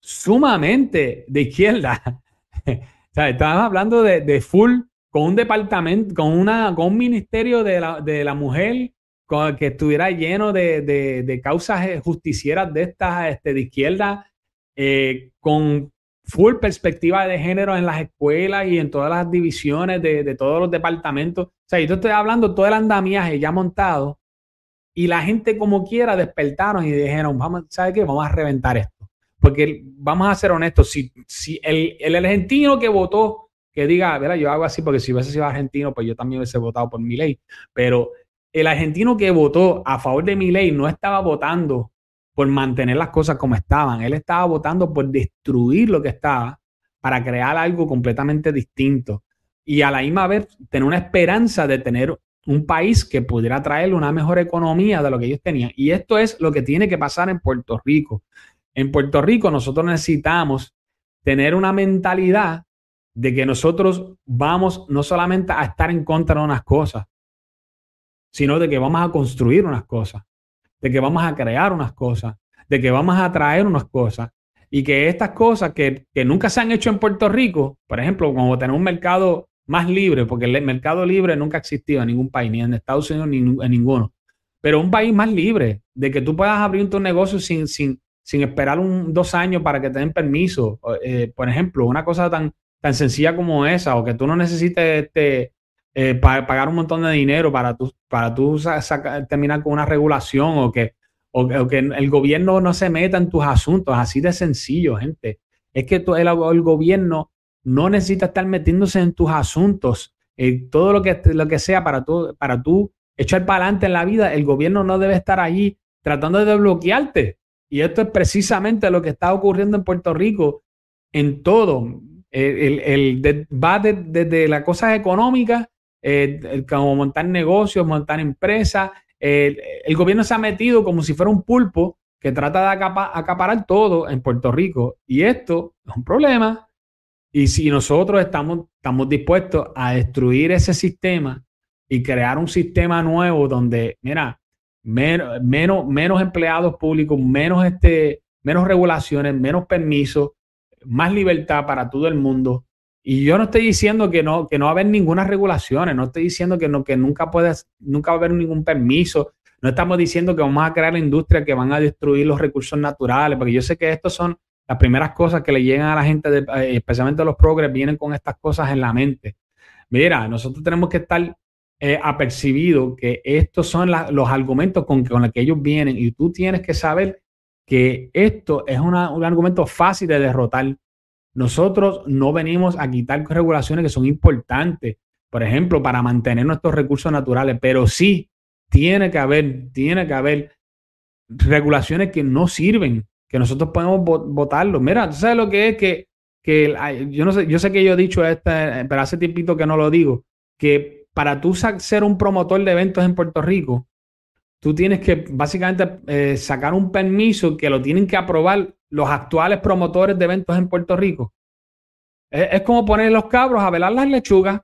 sumamente de izquierda. o sea, estábamos hablando de, de full con un departamento, con, una, con un ministerio de la, de la mujer con, que estuviera lleno de, de, causas justicieras de estas este, de izquierda, eh, con full perspectiva de género en las escuelas y en todas las divisiones de, todos los departamentos. O sea, yo te estoy hablando todo el andamiaje ya montado y la gente como quiera despertaron y dijeron, vamos, ¿sabe qué? Vamos a reventar esto. Porque vamos a ser honestos, si, si el, el argentino que votó que diga, verá, yo hago así porque si hubiese sido argentino, pues yo también hubiese votado por mi ley. Pero el argentino que votó a favor de mi ley no estaba votando por mantener las cosas como estaban. Él estaba votando por destruir lo que estaba para crear algo completamente distinto. Y a la misma vez tener una esperanza de tener un país que pudiera traerle una mejor economía de lo que ellos tenían. Y esto es lo que tiene que pasar en Puerto Rico. En Puerto Rico nosotros necesitamos tener una mentalidad de que nosotros vamos no solamente a estar en contra de unas cosas, sino de que vamos a construir unas cosas, de que vamos a crear unas cosas, de que vamos a traer unas cosas y que estas cosas que, nunca se han hecho en Puerto Rico, por ejemplo, como tener un mercado más libre, porque el mercado libre nunca ha existido en ningún país, ni en Estados Unidos ni en ninguno, pero un país más libre, de que tú puedas abrir tu negocio sin, sin, sin esperar un, dos años para que te den permiso. Eh, por ejemplo, una cosa tan, tan sencilla como esa, o que tú no necesites este, eh, pagar un montón de dinero para tú, para tú terminar con una regulación o que, o, que el gobierno no se meta en tus asuntos, así de sencillo, gente. Es que el, gobierno no necesita estar metiéndose en tus asuntos, eh, todo lo que, lo que sea para tú, para tú echar para adelante en la vida, el gobierno no debe estar allí tratando de bloquearte. Y esto es precisamente lo que está ocurriendo en Puerto Rico en todo. El, el, va desde las cosas económicas eh, como montar negocios, montar empresas. el gobierno se ha metido como si fuera un pulpo que trata de acaparar todo en Puerto Rico. Y esto es un problema. Y si nosotros estamos, dispuestos a destruir ese sistema y crear un sistema nuevo donde, mira, menos, menos, menos empleados públicos, menos, este, menos regulaciones, menos permisos, más libertad para todo el mundo, y yo no estoy diciendo que no, que no va a haber ninguna regulaciones, no estoy diciendo que, no, que nunca, puedes, nunca va a haber ningún permiso, no estamos diciendo que vamos a crear la industria que van a destruir los recursos naturales, porque yo sé que estas son las primeras cosas que le llegan a la gente, eh, especialmente a los progres, vienen con estas cosas en la mente. Mira, nosotros tenemos que estar eh, apercibidos que estos son los argumentos con, con los que ellos vienen y tú tienes que saber que esto es un argumento fácil de derrotar nosotros no venimos a quitar regulaciones que son importantes, por ejemplo, para mantener nuestros recursos naturales, pero sí tiene que haber, tiene que haber regulaciones que no sirven, que nosotros podemos votarlo. Mira, tú sabes lo que es que, que yo no sé, yo sé que yo he dicho esto, pero hace tiempito que no lo digo, que para tú ser un promotor de eventos en Puerto Rico, tú tienes que básicamente eh, sacar un permiso que lo tienen que aprobar los actuales promotores de eventos en Puerto Rico. Es, como poner los cabros a velar las lechugas.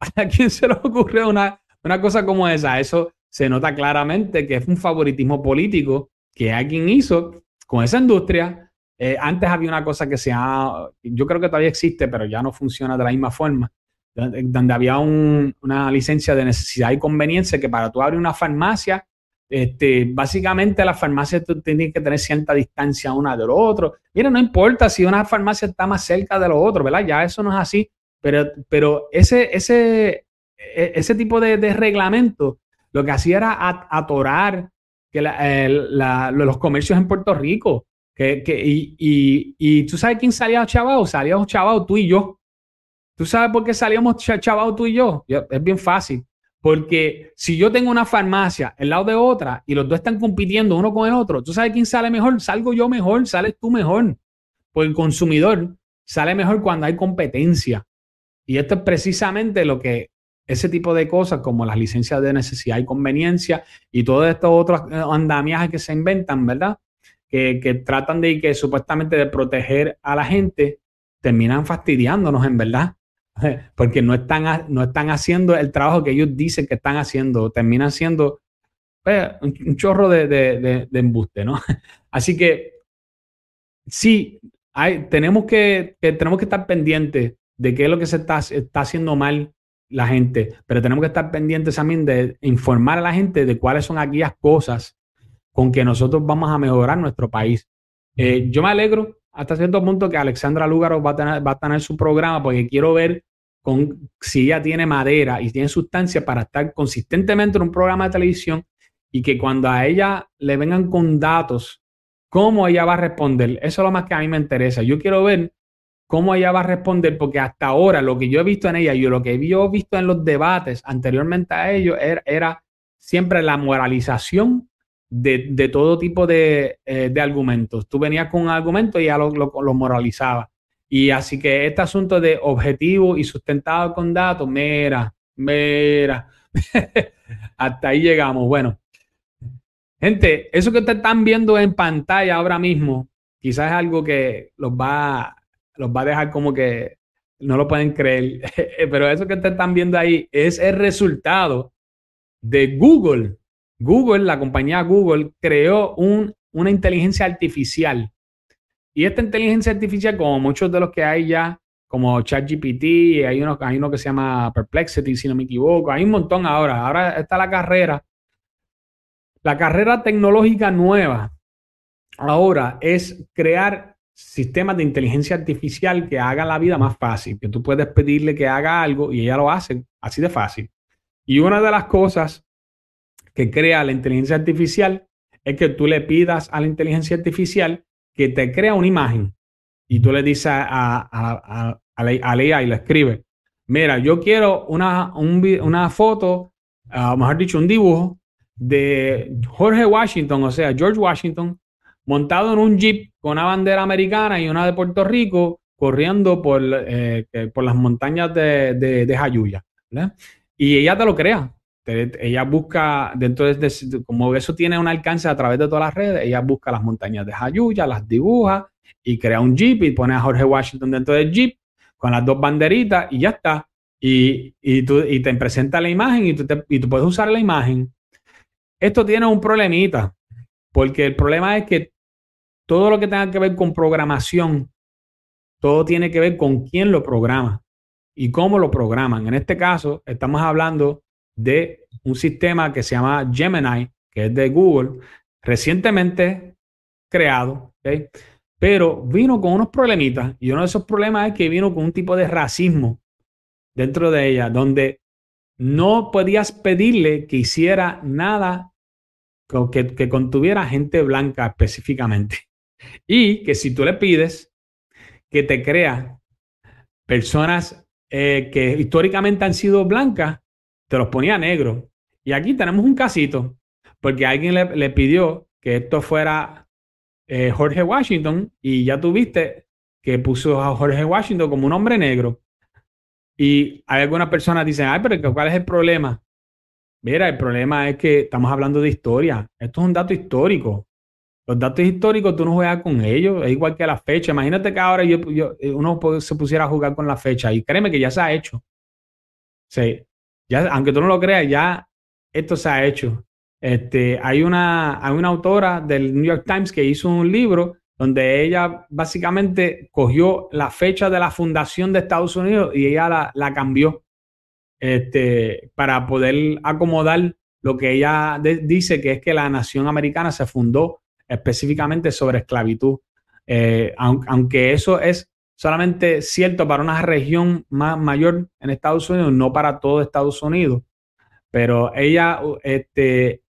¿A quién se le ocurre una, una cosa como esa? Eso se nota claramente que es un favoritismo político que alguien hizo con esa industria. Eh, antes había una cosa que se ha, yo creo que todavía existe, pero ya no funciona de la misma forma, donde había una licencia de necesidad y conveniencia que para tú abrir una farmacia este, básicamente las farmacias tienen que tener cierta distancia una de lo otro. Mira, no importa si una farmacia está más cerca de lo otro, ¿verdad? Ya eso no es así. Pero, pero ese, ese, e, ese tipo de, reglamento lo que hacía era atorar que los comercios en Puerto Rico. Y, tú sabes quién salía chavado, salíamos chavado tú y yo. ¿Tú sabes por qué salíamos chavado tú y yo? Es bien fácil porque si yo tengo una farmacia al lado de otra y los dos están compitiendo uno con el otro, ¿tú sabes quién sale mejor? Salgo yo mejor, sales tú mejor. Pues el consumidor sale mejor cuando hay competencia. Y esto es precisamente lo que ese tipo de cosas como las licencias de necesidad y conveniencia y todos estos otros eh, andamiajes que se inventan, ¿verdad? Que, que tratan de que supuestamente de proteger a la gente, terminan fastidiándonos en verdad. porque no están, no están haciendo el trabajo que ellos dicen que están haciendo, terminan siendo un, chorro de, embuste, ¿no? Así que sí, hay, tenemos, que, tenemos que estar pendientes de qué es lo que se está, está haciendo mal la gente, pero tenemos que estar pendientes también de informar a la gente de cuáles son aquellas cosas con que nosotros vamos a mejorar nuestro país. Eh, yo me alegro hasta cierto punto que Alexandra Lúgaro va a tener, va a tener su programa porque quiero ver si ella tiene madera y tiene sustancia para estar consistentemente en un programa de televisión y que cuando a ella le vengan con datos, cómo ella va a responder. Eso es lo más que a mí me interesa. Yo quiero ver cómo ella va a responder, porque hasta ahora lo que yo he visto en ella y lo que yo he visto en los debates anteriormente a ellos era, siempre la moralización de, todo tipo de, eh, de, argumentos. Tú venías con un argumento y ya lo, lo, lo moralizaba. Y así que este asunto de objetivo y sustentado con datos, mira, mira, hasta ahí llegamos. Bueno, gente, eso que ustedes están viendo en pantalla ahora mismo, quizás es algo que los va, los va a dejar como que no lo pueden creer, pero eso que ustedes están viendo ahí es el resultado de Google. Google, la compañía Google, creó un, una inteligencia artificial. Y esta inteligencia artificial, como muchos de los que hay ya, como ChatGPT, hay uno, hay uno que se llama Perplexity, si no me equivoco, hay un montón ahora. Ahora está la carrera. La carrera tecnológica nueva ahora es crear sistemas de inteligencia artificial que hagan la vida más fácil, que tú puedes pedirle que haga algo y ella lo hace así de fácil. Y una de las cosas que crea la inteligencia artificial es que tú le pidas a la inteligencia artificial que te crea una imagen y tú le dices a, a, a, la, y le escribe, mira, yo quiero una, una foto, uh, mejor dicho, un dibujo de Jorge Washington, o sea, George Washington, montado en un jeep con una bandera americana y una de Puerto Rico, corriendo por, eh, por las montañas de, de, de Jayuya. Y ella te lo crea. Ella busca, dentro de, como eso tiene un alcance a través de todas las redes, ella busca las montañas de Jayuya, las dibuja y crea un jeep y pone a Jorge Washington dentro del jeep con las dos banderitas y ya está. Y, y, tú, y te presenta la imagen y tú, y tú puedes usar la imagen. Esto tiene un problemita, porque el problema es que todo lo que tenga que ver con programación, todo tiene que ver con quién lo programa y cómo lo programan. En este caso, estamos hablando de un sistema que se llama Gemini, que es de Google, recientemente creado, pero vino con unos problemitas y uno de esos problemas es que vino con un tipo de racismo dentro de ella, donde no podías pedirle que hiciera nada que, que contuviera gente blanca específicamente. Y que si tú le pides que te crea personas eh, que históricamente han sido blancas, te los ponía negro. Y aquí tenemos un casito, porque alguien le, pidió que esto fuera eh, Jorge Washington y ya tuviste que puso a Jorge Washington como un hombre negro. Y hay algunas personas que dicen, ay, pero ¿cuál es el problema? Mira, el problema es que estamos hablando de historia. Esto es un dato histórico. Los datos históricos tú no juegas con ellos, es igual que la fecha. Imagínate que ahora yo, uno se pusiera a jugar con la fecha y créeme que ya se ha hecho. Sí, ya, aunque tú no lo creas, ya esto se ha hecho. Este, hay, una, hay una autora del New York Times que hizo un libro donde ella básicamente cogió la fecha de la fundación de Estados Unidos y ella la, la cambió este, para poder acomodar lo que ella dice que es que la nación americana se fundó específicamente sobre esclavitud. Eh, aunque eso es solamente cierto para una región más mayor en Estados Unidos, no para todo Estados Unidos. Pero ella este,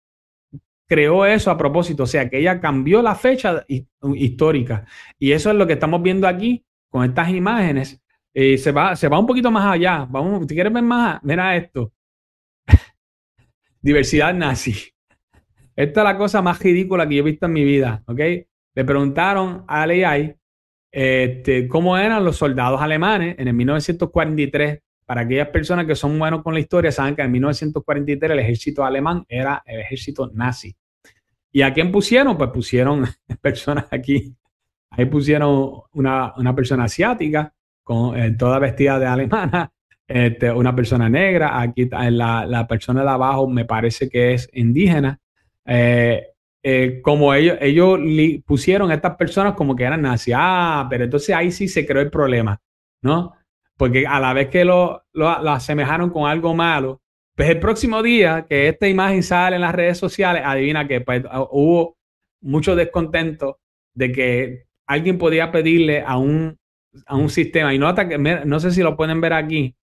creó eso a propósito, o sea, que ella cambió la fecha histórica. Y eso es lo que estamos viendo aquí con estas imágenes. y se, va, se va un poquito más allá. Vamos, si quieres ver más, mira esto. Diversidad nazi. Esta es la cosa más ridícula que yo he visto en mi vida, ¿ok? Le preguntaron a AI este, cómo eran los soldados alemanes en el 1943. Para aquellas personas que son buenos con la historia, saben que en 1943 el ejército alemán era el ejército nazi. ¿Y a quién pusieron? Pues pusieron personas aquí. Ahí pusieron una, persona asiática, con, eh, toda vestida de alemana, este, una persona negra. Aquí la, la persona de abajo me parece que es indígena. Eh, eh, como ellos, ellos pusieron a estas personas como que eran nazis. Ah, pero entonces ahí sí se creó el problema, ¿no? Porque a la vez que lo, lo, asemejaron con algo malo, pues el próximo día que esta imagen sale en las redes sociales, adivina que pues, ah, hubo mucho descontento de que alguien podía pedirle a un, a un sistema, y nota que, no sé si lo pueden ver aquí,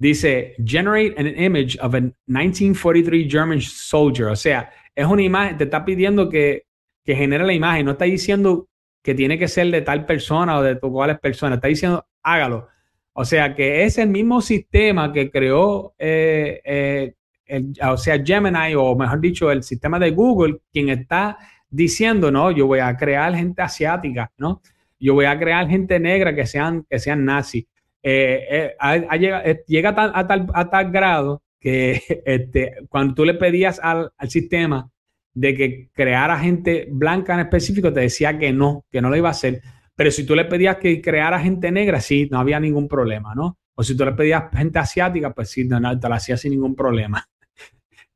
Dice, generate an image of a 1943 German soldier. O sea, es una imagen, te está pidiendo que, que genere la imagen. No está diciendo que tiene que ser de tal persona o de cuáles personas. Está diciendo, hágalo. O sea, que es el mismo sistema que creó eh, eh, o sea, Gemini, o mejor dicho, el sistema de Google, quien está diciendo, no, yo voy a crear gente asiática, ¿no? Yo voy a crear gente negra que sean, que sean nazis. Eh, eh, llega, a, tal, a, tal, grado que este, cuando tú le pedías al, al, sistema de que creara gente blanca en específico, te decía que no, que no lo iba a hacer. Pero si tú le pedías que creara gente negra, sí, no había ningún problema, ¿no? O si tú le pedías gente asiática, pues sí, no, te la hacía sin ningún problema.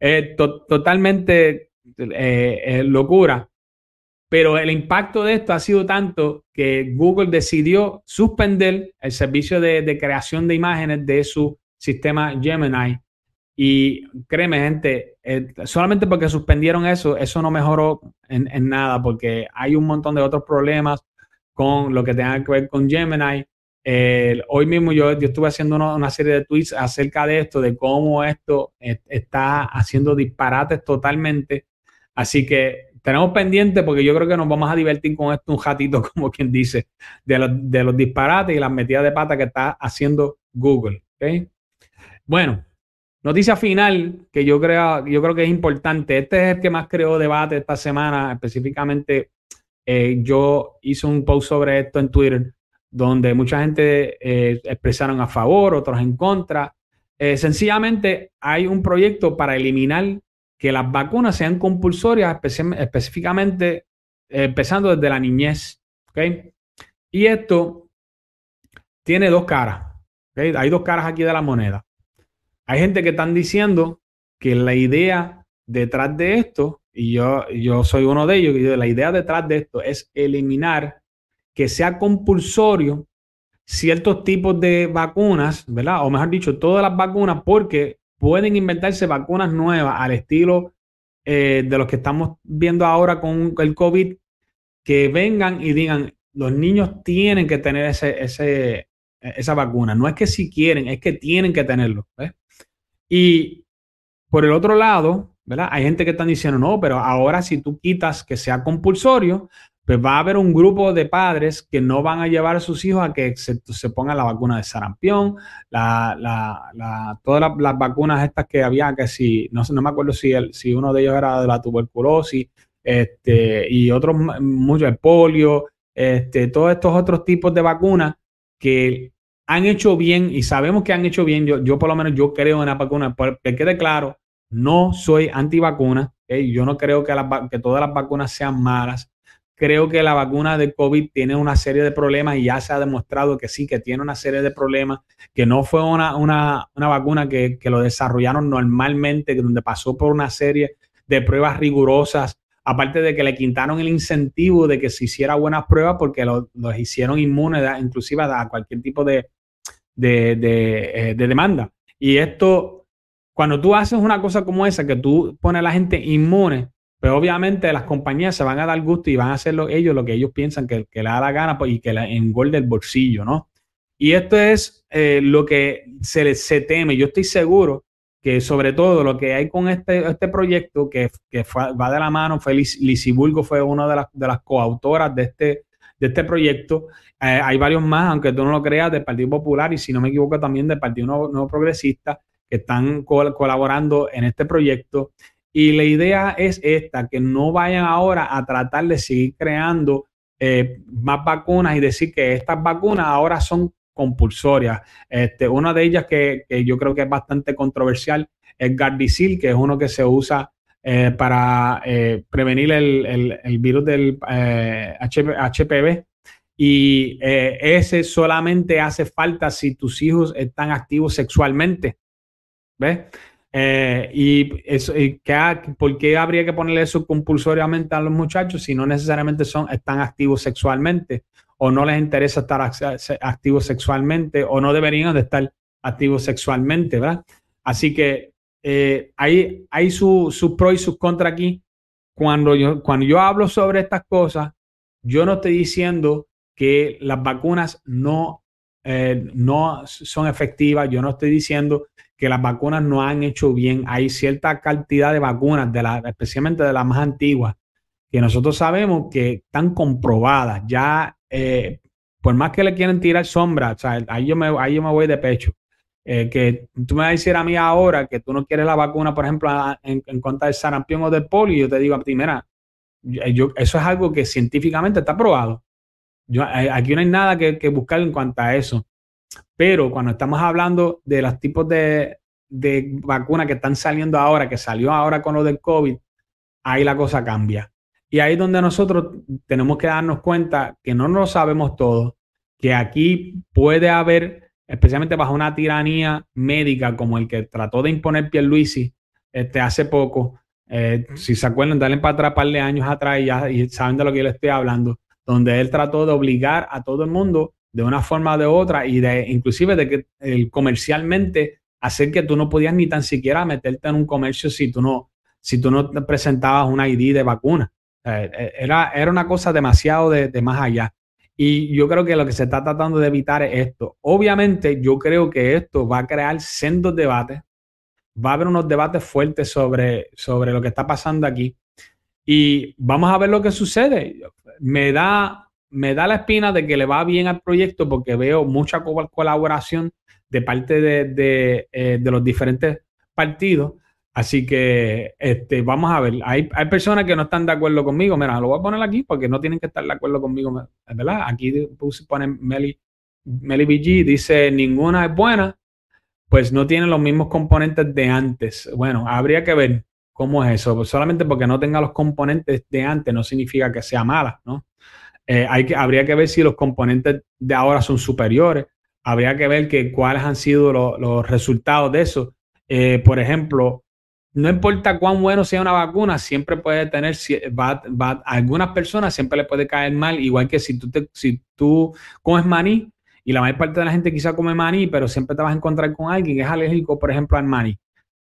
Eh, totalmente eh, locura. Pero el impacto de esto ha sido tanto que Google decidió suspender el servicio de, creación de imágenes de su sistema Gemini. Y créeme, gente, eh, solamente porque suspendieron eso, eso no mejoró en, nada, porque hay un montón de otros problemas con lo que tenga que ver con Gemini hoy mismo yo, yo estuve haciendo una, serie de tweets acerca de esto, de cómo esto está haciendo disparates totalmente. Así que tenemos pendiente porque yo creo que nos vamos a divertir con esto un ratito, como quien dice, de los, de los disparates y las metidas de pata que está haciendo Google. Bueno, noticia final que yo creo, yo creo que es importante. Este es el que más creó debate esta semana. Específicamente, eh, yo hice un post sobre esto en Twitter donde mucha gente eh, expresaron a favor, otros en contra. Eh, sencillamente hay un proyecto para eliminar que las vacunas sean compulsorias, específicamente empezando desde la niñez. Y esto tiene dos caras. Hay dos caras aquí de la moneda. Hay gente que están diciendo que la idea detrás de esto, y yo, yo soy uno de ellos, la idea detrás de esto es eliminar que sea compulsorio ciertos tipos de vacunas, ¿verdad? O mejor dicho, todas las vacunas, porque pueden inventarse vacunas nuevas al estilo eh, de los que estamos viendo ahora con el COVID, que vengan y digan, los niños tienen que tener ese, ese, esa vacuna. No es que si quieren, es que tienen que tenerlo. Y por el otro lado, ¿verdad? Hay gente que están diciendo, no, pero ahora si tú quitas que sea compulsorio, pues va a haber un grupo de padres que no van a llevar a sus hijos a que se, se pongan la vacuna de sarampión, la, la, todas las, vacunas estas que había, que si, no, no me acuerdo si, el, si uno de ellos era de la tuberculosis, este, y otros, mucho el polio, este, todos estos otros tipos de vacunas que han hecho bien y sabemos que han hecho bien. Yo, yo por lo menos yo creo en la vacuna, que quede claro, no soy antivacuna, yo no creo que, que todas las vacunas sean malas. Creo que la vacuna de COVID tiene una serie de problemas y ya se ha demostrado que sí, que tiene una serie de problemas, que no fue una, una, una vacuna que, que, lo desarrollaron normalmente, donde pasó por una serie de pruebas rigurosas, aparte de que le quitaron el incentivo de que se hiciera buenas pruebas porque los hicieron inmunes, inclusive a cualquier tipo de, de, de, eh, de demanda. Y esto, cuando tú haces una cosa como esa, que tú pones a la gente inmune, pues, obviamente las compañías se van a dar gusto y van a hacer ellos lo que ellos piensan que, que le da la gana pues, y que le engorde el bolsillo, ¿no? Y esto es eh, lo que se, se teme. Yo estoy seguro que sobre todo lo que hay con este, este proyecto, que, que va de la mano, fue Lisiburgo, fue una de las, de las coautoras de este, de este proyecto. Eh, hay varios más, aunque tú no lo creas, del Partido Popular y si no me equivoco también del Partido Nuevo, Progresista, que están colaborando en este proyecto. Y la idea es esta, que no vayan ahora a tratar de seguir creando eh, más vacunas y decir que estas vacunas ahora son compulsorias. Este, una de ellas que, yo creo que es bastante controversial es Gardasil, que es uno que se usa eh, para eh, prevenir el, virus del HPV. Y ese solamente hace falta si tus hijos están activos sexualmente. ¿Ves? Eh, y, eso, ¿por qué habría que ponerle eso compulsoriamente a los muchachos si no necesariamente son, están activos sexualmente o no les interesa estar activos sexualmente o no deberían de estar activos sexualmente, ¿verdad? Así que eh, hay, hay sus su pros y sus contras aquí. Cuando yo, cuando yo hablo sobre estas cosas, yo no estoy diciendo que las vacunas no, eh, no son efectivas, yo no estoy diciendo que las vacunas no han hecho bien. Hay cierta cantidad de vacunas, de la, especialmente de las más antiguas, que nosotros sabemos que están comprobadas. Ya, eh, por más que le quieran tirar sombra, ahí, yo me, ahí yo me voy de pecho. eh, que tú me vas a decir a mí ahora que tú no quieres la vacuna, por ejemplo, en, en contra sarampión o del polio, yo te digo a ti, mira, eso es algo que científicamente está probado. Yo, aquí no hay nada que, que, buscar en cuanto a eso. Pero cuando estamos hablando de los tipos de, de vacunas que están saliendo ahora, que salió ahora con lo del COVID, ahí la cosa cambia. Y ahí es donde nosotros tenemos que darnos cuenta que no lo sabemos todo, que aquí puede haber, especialmente bajo una tiranía médica como el que trató de imponer Pierluisi este, hace poco, eh, si se acuerdan, dale para atrás par de años atrás y, ya, y saben de lo que yo les estoy hablando, donde él trató de obligar a todo el mundo de una forma o de otra y de inclusive de que comercialmente hacer que tú no podías ni tan siquiera meterte en un comercio si tú no, si tú no presentabas una ID de vacuna. Eh, era, era una cosa demasiado de, de, más allá. Y yo creo que lo que se está tratando de evitar es esto. Obviamente, yo creo que esto va a crear sendos debates. Va a haber unos debates fuertes sobre, sobre lo que está pasando aquí. Y vamos a ver lo que sucede. Me da, me da la espina de que le va bien al proyecto porque veo mucha colaboración de parte de, de, eh, de los diferentes partidos. Así que este, vamos a ver. Hay, hay, personas que no están de acuerdo conmigo. Mira, lo voy a poner aquí porque no tienen que estar de acuerdo conmigo, ¿verdad? Aquí pone Meli, Meli BG, dice ninguna es buena, pues no tiene los mismos componentes de antes. Bueno, habría que ver cómo es eso. Pues solamente porque no tenga los componentes de antes no significa que sea mala, ¿no? Eh, hay que, habría que ver si los componentes de ahora son superiores. Habría que ver que, cuáles han sido lo, los resultados de eso. Eh, por ejemplo, no importa cuán bueno sea una vacuna, siempre puede tener, va, va, a algunas personas siempre le puede caer mal, igual que si tú, te, si tú comes maní, y la mayor parte de la gente quizá come maní, pero siempre te vas a encontrar con alguien que es alérgico, por ejemplo, al maní,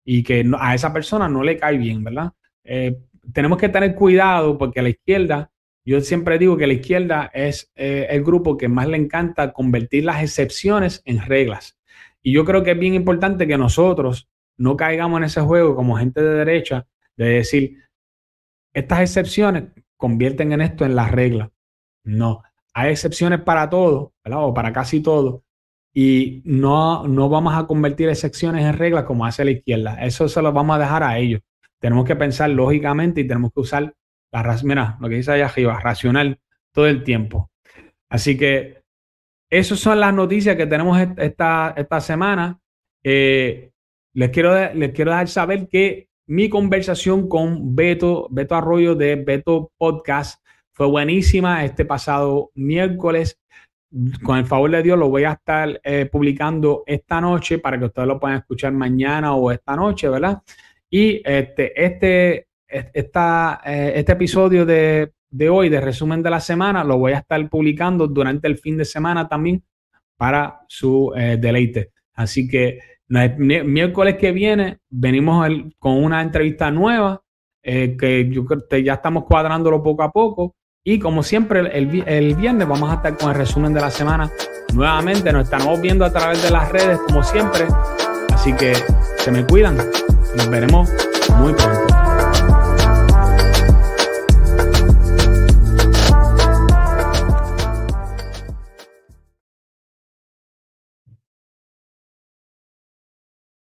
y que a esa persona no le cae bien, ¿verdad? Eh, tenemos que tener cuidado porque la izquierda, yo siempre digo que la izquierda es eh, el grupo que más le encanta convertir las excepciones en reglas. Y yo creo que es bien importante que nosotros no caigamos en ese juego como gente de derecha de decir, estas excepciones convierten en esto en la regla. No, hay excepciones para todo, ¿verdad? O para casi todo. Y no, no vamos a convertir excepciones en reglas como hace la izquierda. Eso se lo vamos a dejar a ellos. Tenemos que pensar lógicamente y tenemos que usar la mira, lo que dice allá arriba, racional todo el tiempo. Así que esas son las noticias que tenemos esta, esta semana. Eh, les quiero, les quiero dejar saber que mi conversación con Beto, Beto Arroyo de Beto Podcast fue buenísima este pasado miércoles. Con el favor de Dios lo voy a estar eh, publicando esta noche para que ustedes lo puedan escuchar mañana o esta noche, ¿verdad? Y este, este, esta, eh, este episodio de, de hoy, de resumen de la semana, lo voy a estar publicando durante el fin de semana también para su eh, deleite. Así que miércoles que viene venimos con una entrevista nueva que yo ya estamos cuadrándolo poco a poco. Y como siempre, el, el, viernes vamos a estar con el resumen de la semana nuevamente. Nos estamos viendo a través de las redes, como siempre. Así que se me cuidan. Nos veremos muy pronto.